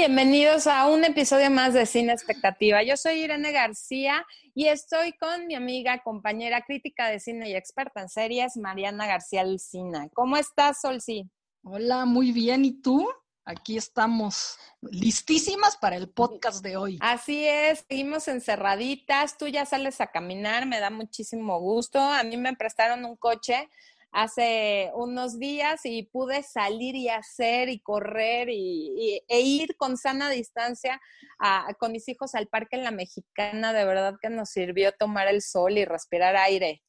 Bienvenidos a un episodio más de Cine Expectativa. Yo soy Irene García y estoy con mi amiga, compañera crítica de cine y experta en series, Mariana García Lucina. ¿Cómo estás, Solsi? Hola, muy bien. ¿Y tú? Aquí estamos listísimas para el podcast de hoy. Así es, seguimos encerraditas. Tú ya sales a caminar, me da muchísimo gusto. A mí me prestaron un coche hace unos días y pude salir y hacer y correr y, e ir con sana distancia con mis hijos al parque en la mexicana. De verdad que nos sirvió tomar el sol y respirar aire.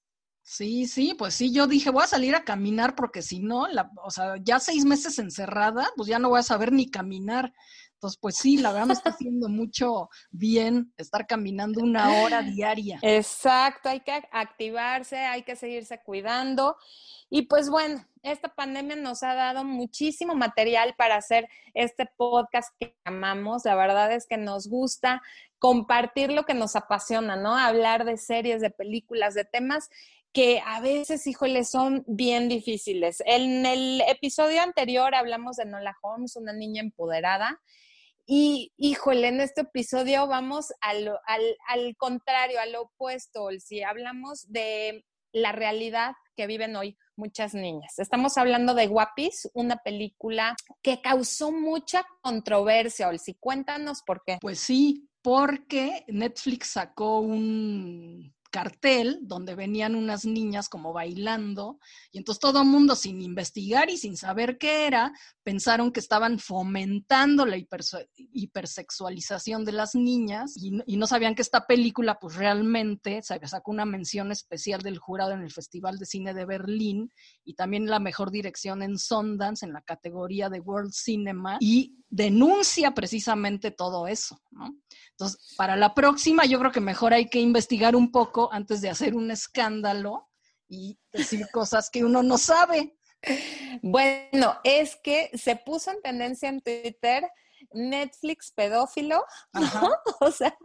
Sí, sí, pues sí, yo dije, voy a salir a caminar porque si no, la, o sea, ya seis meses encerrada, pues ya no voy a saber ni caminar. Entonces, pues sí, la verdad me está haciendo mucho bien estar caminando una hora diaria. Exacto, hay que activarse, hay que seguirse cuidando. Y pues bueno, esta pandemia nos ha dado muchísimo material para hacer este podcast que amamos. La verdad es que nos gusta compartir lo que nos apasiona, ¿no? Hablar de series, de películas, de temas que a veces, híjole, son bien difíciles. En el episodio anterior hablamos de Nola Holmes, una niña empoderada, y híjole, en este episodio vamos al, al, contrario, al opuesto, si hablamos de la realidad que viven hoy muchas niñas. Estamos hablando de Guapis, una película que causó mucha controversia, Olsi. Cuéntanos por qué. Pues sí, porque Netflix sacó un cartel donde venían unas niñas como bailando y entonces todo el mundo sin investigar y sin saber qué era, pensaron que estaban fomentando la hipersexualización de las niñas y, no sabían que esta película pues realmente sacó una mención especial del jurado en el Festival de Cine de Berlín y también la mejor dirección en Sundance en la categoría de World Cinema y denuncia precisamente todo eso, ¿no? Entonces, para la próxima yo creo que mejor hay que investigar un poco antes de hacer un escándalo y decir cosas que uno no sabe. Bueno, es que se puso en tendencia en Twitter Netflix pedófilo, ¿no? O sea,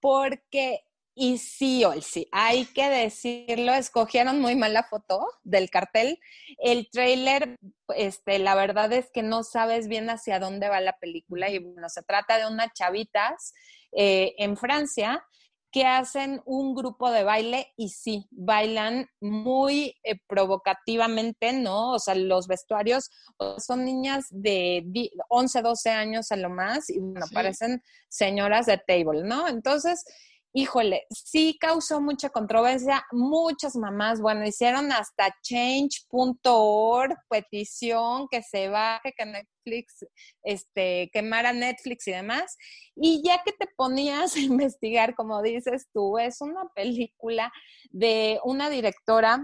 porque y sí, Olsi, hay que decirlo, escogieron muy mal la foto del cartel. El trailer, este, la verdad es que no sabes bien hacia dónde va la película. Y bueno, se trata de unas chavitas eh, en Francia que hacen un grupo de baile y sí, bailan muy eh, provocativamente, ¿no? O sea, los vestuarios son niñas de 11, 12 años a lo más y bueno, parecen señoras de table, ¿no? Entonces, híjole, sí causó mucha controversia. Muchas mamás, bueno, hicieron hasta change.org, petición que se baje, que Netflix, este, quemara Netflix y demás. Y ya que te ponías a investigar, como dices tú, es una película de una directora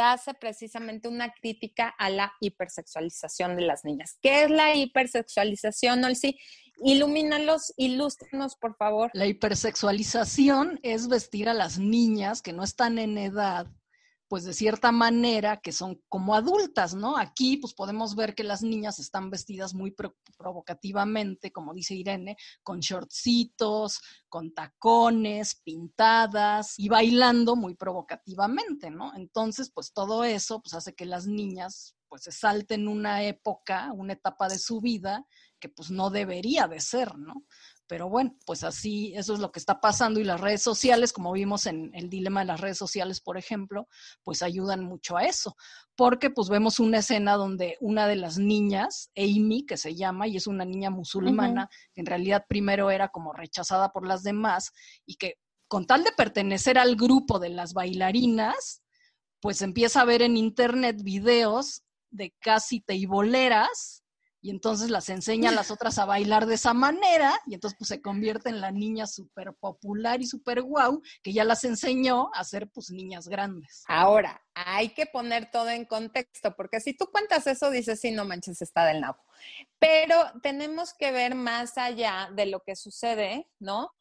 hace precisamente una crítica a la hipersexualización de las niñas. ¿Qué es la hipersexualización, Olsi? Ilumínalos, ilústrenos, por favor. La hipersexualización es vestir a las niñas que no están en edad pues de cierta manera que son como adultas, ¿no? Aquí pues podemos ver que las niñas están vestidas muy provocativamente, como dice Irene, con shortcitos, con tacones, pintadas y bailando muy provocativamente, ¿no? Entonces, pues todo eso pues hace que las niñas pues se salten una época, una etapa de su vida que pues no debería de ser, ¿no? Pero bueno, pues así, eso es lo que está pasando y las redes sociales, como vimos en el dilema de las redes sociales, por ejemplo, pues ayudan mucho a eso, porque pues vemos una escena donde una de las niñas, Amy, que se llama, y es una niña musulmana, que en realidad primero era como rechazada por las demás y que con tal de pertenecer al grupo de las bailarinas, pues empieza a ver en internet videos de casi teiboleras y entonces las enseña a las otras a bailar de esa manera y entonces pues se convierte en la niña súper popular y súper guau que ya las enseñó a ser pues niñas grandes. Ahora, hay que poner todo en contexto porque si tú cuentas eso dices, sí, no manches, está del nabo. Pero tenemos que ver más allá de lo que sucede, ¿no?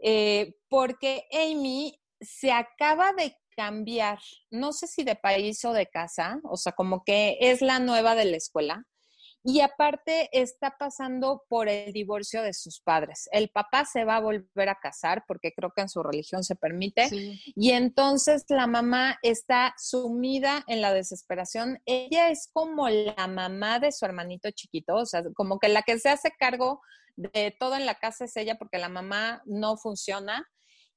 Eh, porque Amy se acaba de cambiar, no sé si de país o de casa, o sea, como que es la nueva de la escuela y aparte está pasando por el divorcio de sus padres. El papá se va a volver a casar porque creo que en su religión se permite y entonces la mamá está sumida en la desesperación. Ella es como la mamá de su hermanito chiquito, o sea, como que la que se hace cargo de todo en la casa es ella porque la mamá no funciona.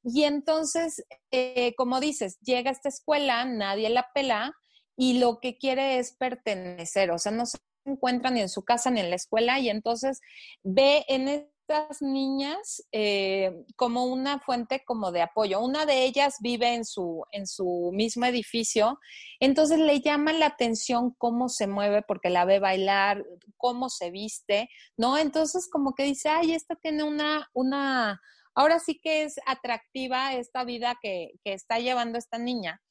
Y entonces, eh, como dices, llega a esta escuela, nadie la pela y lo que quiere es pertenecer, o sea, no se encuentra ni en su casa ni en la escuela y entonces ve en estas niñas eh, como una fuente como de apoyo. Una de ellas vive en su, en su mismo edificio, entonces le llama la atención cómo se mueve porque la ve bailar, cómo se viste, ¿no? Entonces como que dice, ay, esta tiene una, una, ahora sí que es atractiva esta vida que, que está llevando esta niña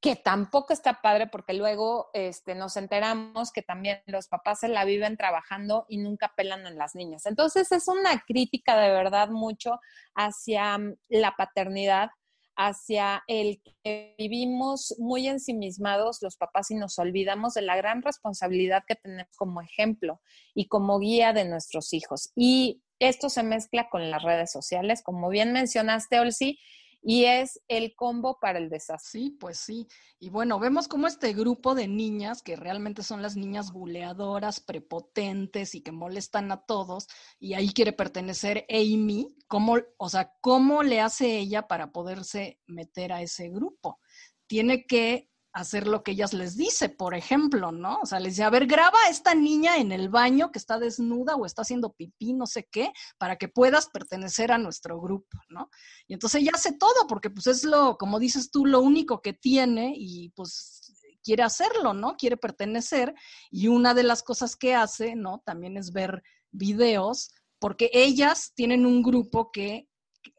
que tampoco está padre porque luego este, nos enteramos que también los papás se la viven trabajando y nunca pelan en las niñas. Entonces es una crítica de verdad mucho hacia mm, la paternidad, hacia el que vivimos muy ensimismados los papás y nos olvidamos de la gran responsabilidad que tenemos como ejemplo y como guía de nuestros hijos. Y esto se mezcla con las redes sociales, como bien mencionaste, Olsi, y es el combo para el desastre. Sí, pues sí. Y bueno, vemos como este grupo de niñas, que realmente son las niñas buleadoras, prepotentes y que molestan a todos, y ahí quiere pertenecer Amy, ¿cómo, o sea, cómo le hace ella para poderse meter a ese grupo? Tiene que hacer lo que ellas les dice, por ejemplo, ¿no? O sea, les dice, a ver, graba a esta niña en el baño que está desnuda o está haciendo pipí, no sé qué, para que puedas pertenecer a nuestro grupo, ¿no? Y entonces ella hace todo, porque pues es lo, como dices tú, lo único que tiene y pues quiere hacerlo, ¿no? Quiere pertenecer y una de las cosas que hace, ¿no? También es ver videos, porque ellas tienen un grupo que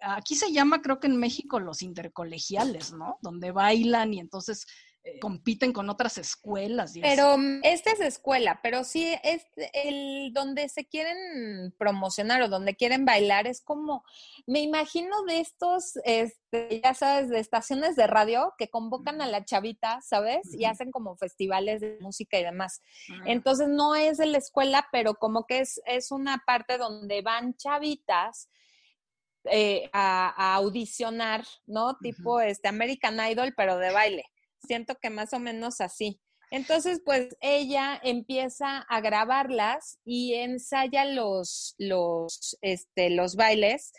aquí se llama, creo que en México, los intercolegiales, ¿no? Donde bailan y entonces eh, compiten con otras escuelas. pero mm, esta es escuela, pero sí es el donde se quieren promocionar o donde quieren bailar, es como, me imagino de estos, este, ya sabes, de estaciones de radio que convocan a la chavita, ¿sabes? Y hacen como festivales de música y demás. Ah. Entonces no es de la escuela, pero como que es, es una parte donde van chavitas. Eh, a, audicionar, ¿no? Tipo este American Idol, pero de baile siento que más o menos así. Entonces, pues ella empieza a grabarlas y ensaya los, los, este, los bailes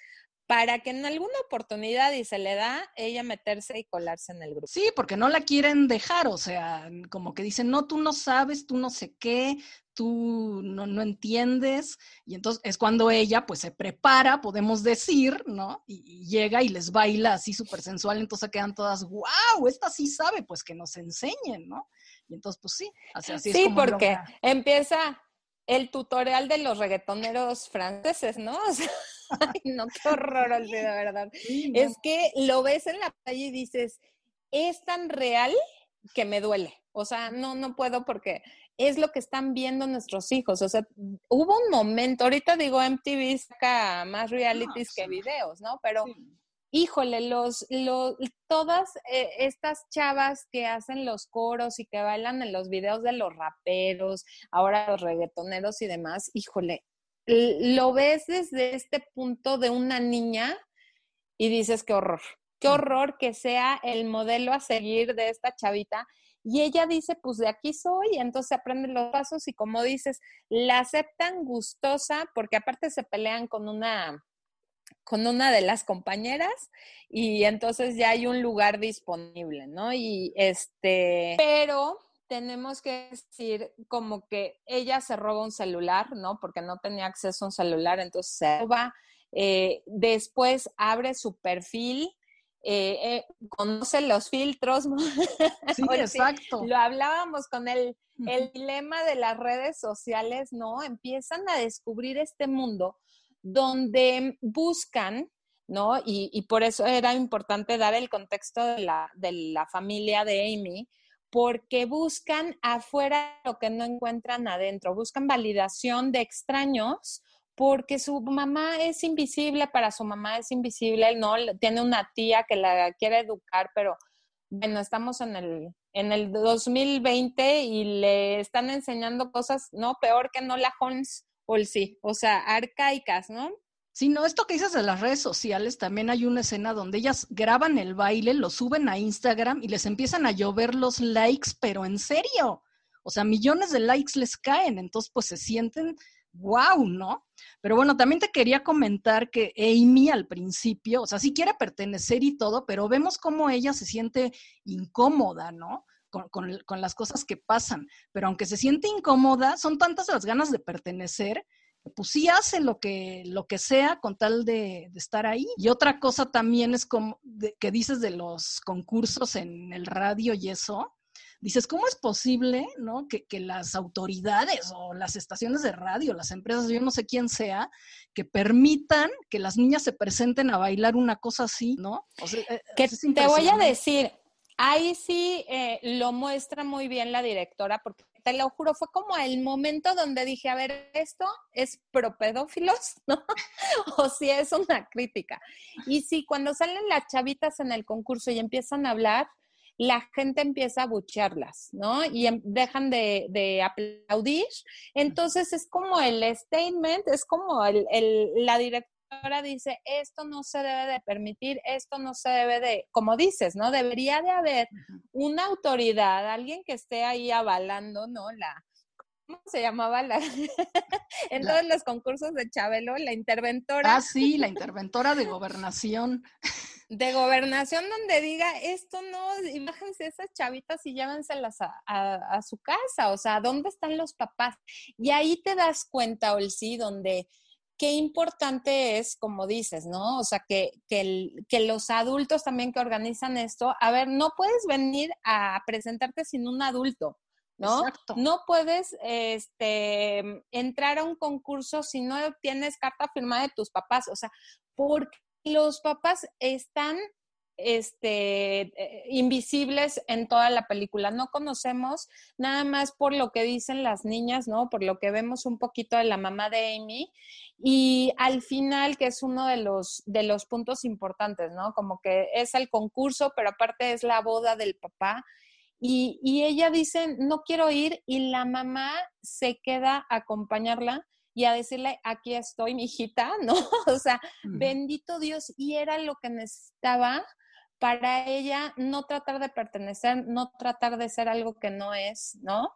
para que en alguna oportunidad y se le da, ella meterse y colarse en el grupo. Sí, porque no la quieren dejar, o sea, como que dicen, no, tú no sabes, tú no sé qué, tú no, no entiendes, y entonces es cuando ella pues se prepara, podemos decir, ¿no? Y, llega y les baila así súper sensual, entonces quedan todas, wow, esta sí sabe, pues que nos enseñen, ¿no? Y entonces, pues sí, así, así sí, es. Sí, porque empieza el tutorial de los reggaetoneros franceses, ¿no? ay, no, qué horror, de verdad. Es que lo ves en la calle y dices, es tan real que me duele. O sea, no, no puedo porque es lo que están viendo nuestros hijos. O sea, hubo un momento, ahorita digo MTV saca más realities que videos, ¿no? Pero híjole, los, los, todas eh, estas chavas que hacen los coros y que bailan en los videos de los raperos, ahora los reggaetoneros y demás, híjole, lo ves desde este punto de una niña y dices, qué horror, qué horror que sea el modelo a seguir de esta chavita. Y ella dice, pues de aquí soy, entonces aprende los pasos y como dices, la aceptan gustosa porque aparte se pelean con una con una de las compañeras y entonces ya hay un lugar disponible, ¿no? Y este, pero tenemos que decir como que ella se roba un celular, ¿no? Porque no tenía acceso a un celular, entonces se roba. Eh, después abre su perfil, eh, eh, conoce los filtros. Sí, exacto. Lo hablábamos con el, el dilema de las redes sociales, ¿no? Empiezan a descubrir este mundo donde buscan, ¿no? Y, por eso era importante dar el contexto de la, de la familia de Amy, porque buscan afuera lo que no encuentran adentro, buscan validación de extraños porque su mamá es invisible, para su mamá es invisible, ¿no? Tiene una tía que la quiere educar, pero bueno, estamos en el en el 2020 y le están enseñando cosas, ¿no? Peor que no la Holmes sí, o sea, arcaicas, ¿no? Sí, no, esto que dices de las redes sociales, también hay una escena donde ellas graban el baile, lo suben a Instagram y les empiezan a llover los likes, pero en serio. O sea, millones de likes les caen, entonces pues se sienten wow, ¿no? Pero bueno, también te quería comentar que Amy al principio, o sea, sí quiere pertenecer y todo, pero vemos cómo ella se siente incómoda, ¿no? Con, las cosas que pasan. Pero aunque se siente incómoda, son tantas las ganas de pertenecer, pues sí hace lo que, lo que sea con tal de, estar ahí. Y otra cosa también es como que dices de los concursos en el radio y eso, dices, ¿cómo es posible, ¿no? Que, las autoridades o las estaciones de radio, las empresas, yo no sé quién sea, que permitan que las niñas se presenten a bailar una cosa así, ¿no? Eh, que te voy a decir, ahí sí eh, lo muestra muy bien la directora, porque te lo juro, fue como el momento donde dije, a ver, esto es pro pedófilos, ¿no? o si es una crítica. Y sí, cuando salen las chavitas en el concurso y empiezan a hablar, la gente empieza a buchearlas, ¿no? Y em, dejan de, aplaudir. Entonces es como el statement, es como el, la directora dice, esto no se debe de permitir, esto no se debe de, como dices, ¿no? Debería de haber una autoridad, alguien que esté ahí avalando, ¿no? La, ¿cómo se llamaba la en todos los concursos de Chabelo, la interventora. Ah, sí, la interventora de gobernación de gobernación donde diga esto no, imagínense esas chavitas y llévenselas a, su casa, o sea, ¿dónde están los papás? Y ahí te das cuenta, Olsi, donde qué importante es, como dices, ¿no? O sea, que, que, que, los adultos también que organizan esto, a ver, no puedes venir a presentarte sin un adulto, ¿no? Exacto. No puedes este, entrar a un concurso si no tienes carta firmada de tus papás, o sea, porque los papás están este, eh, invisibles en toda la película. No conocemos nada más por lo que dicen las niñas, ¿no? Por lo que vemos un poquito de la mamá de Amy. Y al final, que es uno de los, puntos importantes, ¿no? Como que es el concurso, pero aparte es la boda del papá. Y, y ella dice, no quiero ir, y la mamá se queda a acompañarla y a decirle, aquí estoy, mi hijita, ¿no? O sea, bendito Dios, y era lo que necesitaba para ella no tratar de pertenecer, no tratar de ser algo que no es, ¿no?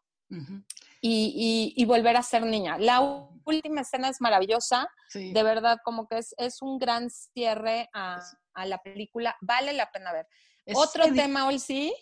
y, y, volver a ser niña. La última escena es maravillosa, de verdad, como que es, es un gran cierre a, a, la película, vale la pena ver. Otro tema, hoy sí,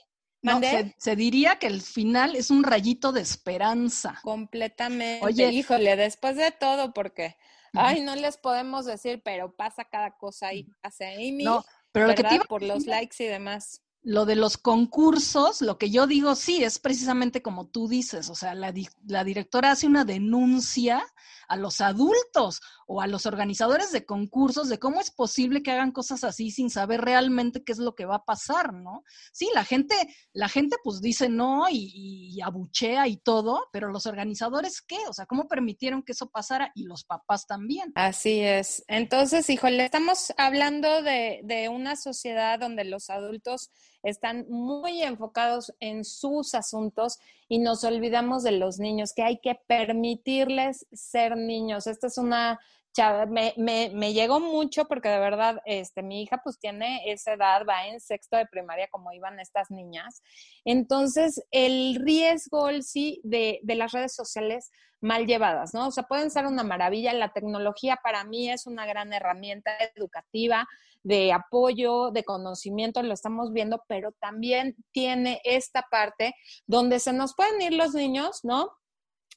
no, se, diría que el final es un rayito de esperanza. Completamente. Oye, híjole, después de todo, porque, ay, no les podemos decir, pero pasa cada cosa ahí. Hace Amy, no, pero lo que te por los likes y demás lo de los concursos, lo que yo digo, sí, es precisamente como tú dices, o sea, la, la, directora hace una denuncia a los adultos o a los organizadores de concursos de cómo es posible que hagan cosas así sin saber realmente qué es lo que va a pasar, ¿no? Sí, la gente, la gente pues dice no y, y abuchea y todo, pero los organizadores, ¿qué? O sea, ¿cómo permitieron que eso pasara? Y los papás también. Así es. Entonces, híjole, estamos hablando de, de una sociedad donde los adultos están muy enfocados en sus asuntos y nos olvidamos de los niños, que hay que permitirles ser niños. Esta es una me, me, me, llegó mucho porque de verdad, este, mi hija pues tiene esa edad, va en sexto de primaria como iban estas niñas. Entonces, el riesgo, sí, de, de las redes sociales mal llevadas, ¿no? O sea, pueden ser una maravilla. La tecnología para mí es una gran herramienta educativa, de apoyo, de conocimiento, lo estamos viendo, pero también tiene esta parte donde se nos pueden ir los niños, ¿no?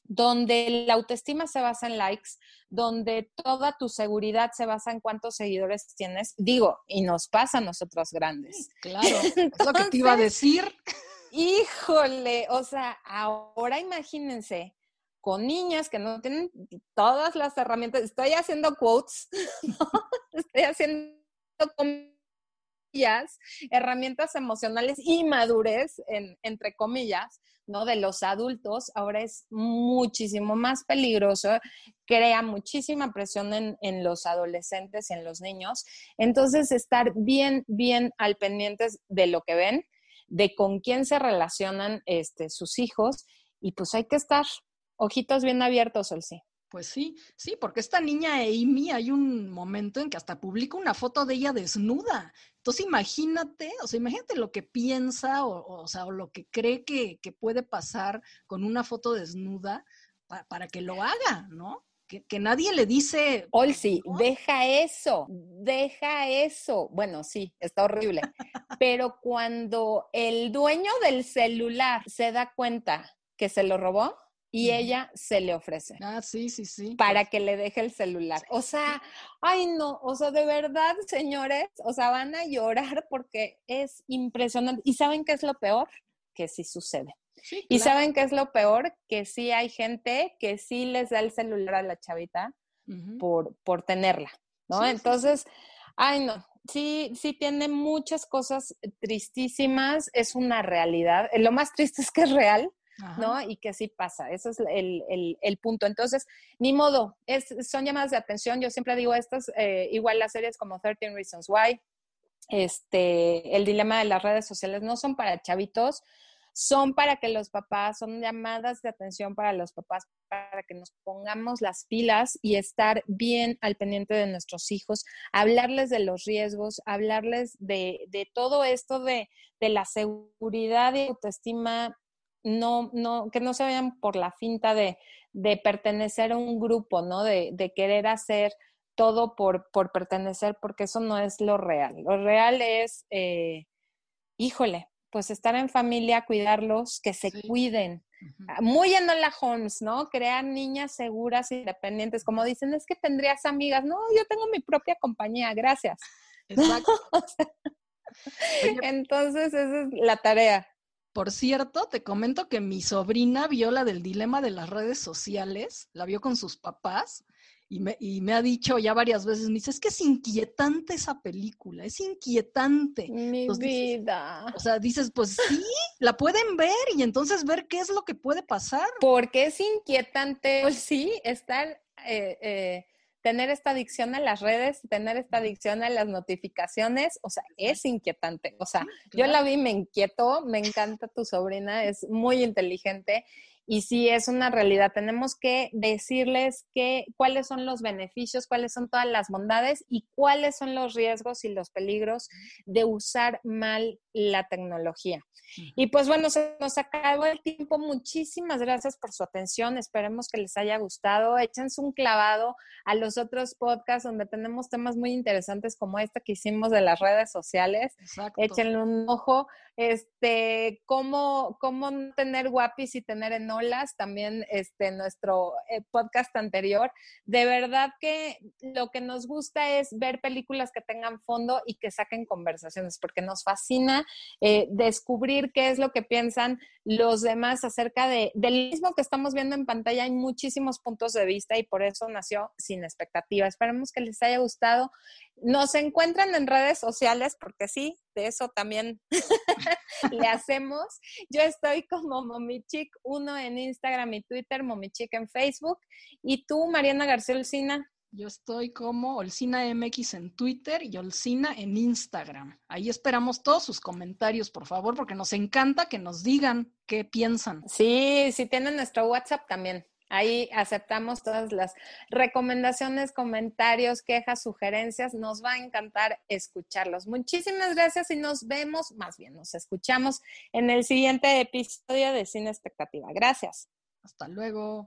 donde la autoestima se basa en likes, donde toda tu seguridad se basa en cuántos seguidores tienes, digo, y nos pasa a nosotros grandes. Claro, es lo que te iba a decir. Híjole, o sea, ahora imagínense con niñas que no tienen todas las herramientas, estoy haciendo quotes, estoy haciendo comillas, herramientas emocionales y madurez, entre comillas, ¿no? De los adultos, ahora es muchísimo más peligroso, crea muchísima presión en, en los adolescentes y en los niños. Entonces, estar bien, bien al pendientes de lo que ven, de con quién se relacionan este, sus hijos y pues hay que estar ojitos bien abiertos, sí. Pues sí, sí, porque esta niña Amy hay un momento en que hasta publica una foto de ella desnuda. Entonces imagínate, o sea, imagínate lo que piensa o, o sea, o lo que cree que, que, puede pasar con una foto desnuda para que lo haga, ¿no? Que, nadie le dice. Olsi, deja eso, deja eso. Bueno, sí, está horrible. Pero cuando el dueño del celular se da cuenta que se lo robó, y ella se le ofrece. Ah, sí, sí, sí. Para que le deje el celular. O sea, ay no, o sea, de verdad, señores, o sea, van a llorar porque es impresionante. ¿Y saben qué es lo peor? Que sí sucede. Y saben qué es lo peor, que sí hay gente que sí les da el celular a la chavita por, por tenerla, ¿no? Entonces, ay no, sí, sí tiene muchas cosas tristísimas, es una realidad. Lo más triste es que es real, ¿no? Y que sí pasa, ese es el, el, punto. Entonces, ni modo, es, son llamadas de atención. Yo siempre digo estas, eh, igual las series como 13 Reasons Why, este, el dilema de las redes sociales no son para chavitos, son para que los papás, son llamadas de atención para los papás, para que nos pongamos las pilas y estar bien al pendiente de nuestros hijos, hablarles de los riesgos, hablarles de, de todo esto de, de, la seguridad y autoestima, no, no, que no se vayan por la finta de, de pertenecer a un grupo, ¿no? De, de querer hacer todo por, por, pertenecer, porque eso no es lo real. Lo real es, eh, híjole, pues estar en familia, cuidarlos, que se cuiden. Ah, muy en la Holmes, ¿no? Crear niñas seguras, independientes. Como dicen, es que tendrías amigas. No, yo tengo mi propia compañía, gracias. Exacto. Entonces, esa es la tarea. Por cierto, te comento que mi sobrina vio la del dilema de las redes sociales, la vio con sus papás y me, y me, ha dicho ya varias veces, me dice, es que es inquietante esa película, es inquietante. Mi vida. o sea, dices, pues sí, la pueden ver y entonces ver qué es lo que puede pasar. Porque es inquietante, pues sí, estar, eh, eh, tener esta adicción a las redes, tener esta adicción a las notificaciones, o sea, es inquietante. O sea, yo la vi, me inquieto, me encanta tu sobrina, es muy inteligente y sí es una realidad. Tenemos que decirles que, cuáles son los beneficios, cuáles son todas las bondades y cuáles son los riesgos y los peligros de usar mal la tecnología. Y pues bueno, se nos acabó el tiempo. Muchísimas gracias por su atención. Esperemos que les haya gustado. Échense un clavado a los otros podcasts donde tenemos temas muy interesantes como este que hicimos de las redes sociales. Échenle un ojo. Este, cómo, cómo tener guapis y tener también este, nuestro eh, podcast anterior. De verdad que lo que nos gusta es ver películas que tengan fondo y que saquen conversaciones, porque nos fascina eh, descubrir qué es lo que piensan los demás acerca de, del mismo que estamos viendo en pantalla. Hay muchísimos puntos de vista y por eso nació Sin Expectativa. Esperemos que les haya gustado. Nos encuentran en redes sociales, porque sí, de eso también le hacemos. Yo estoy como Momichic 1 en Instagram y Twitter, Momichic en Facebook. ¿Y tú, Mariana García Olcina? Yo estoy como Olcina MX en Twitter y Olcina en Instagram. Ahí esperamos todos sus comentarios, por favor, porque nos encanta que nos digan qué piensan. Sí, sí tienen nuestro WhatsApp también. Ahí aceptamos todas las recomendaciones, comentarios, quejas, sugerencias. Nos va a encantar escucharlos. Muchísimas gracias y nos vemos, más bien nos escuchamos en el siguiente episodio de Cine Expectativa. Gracias. Hasta luego.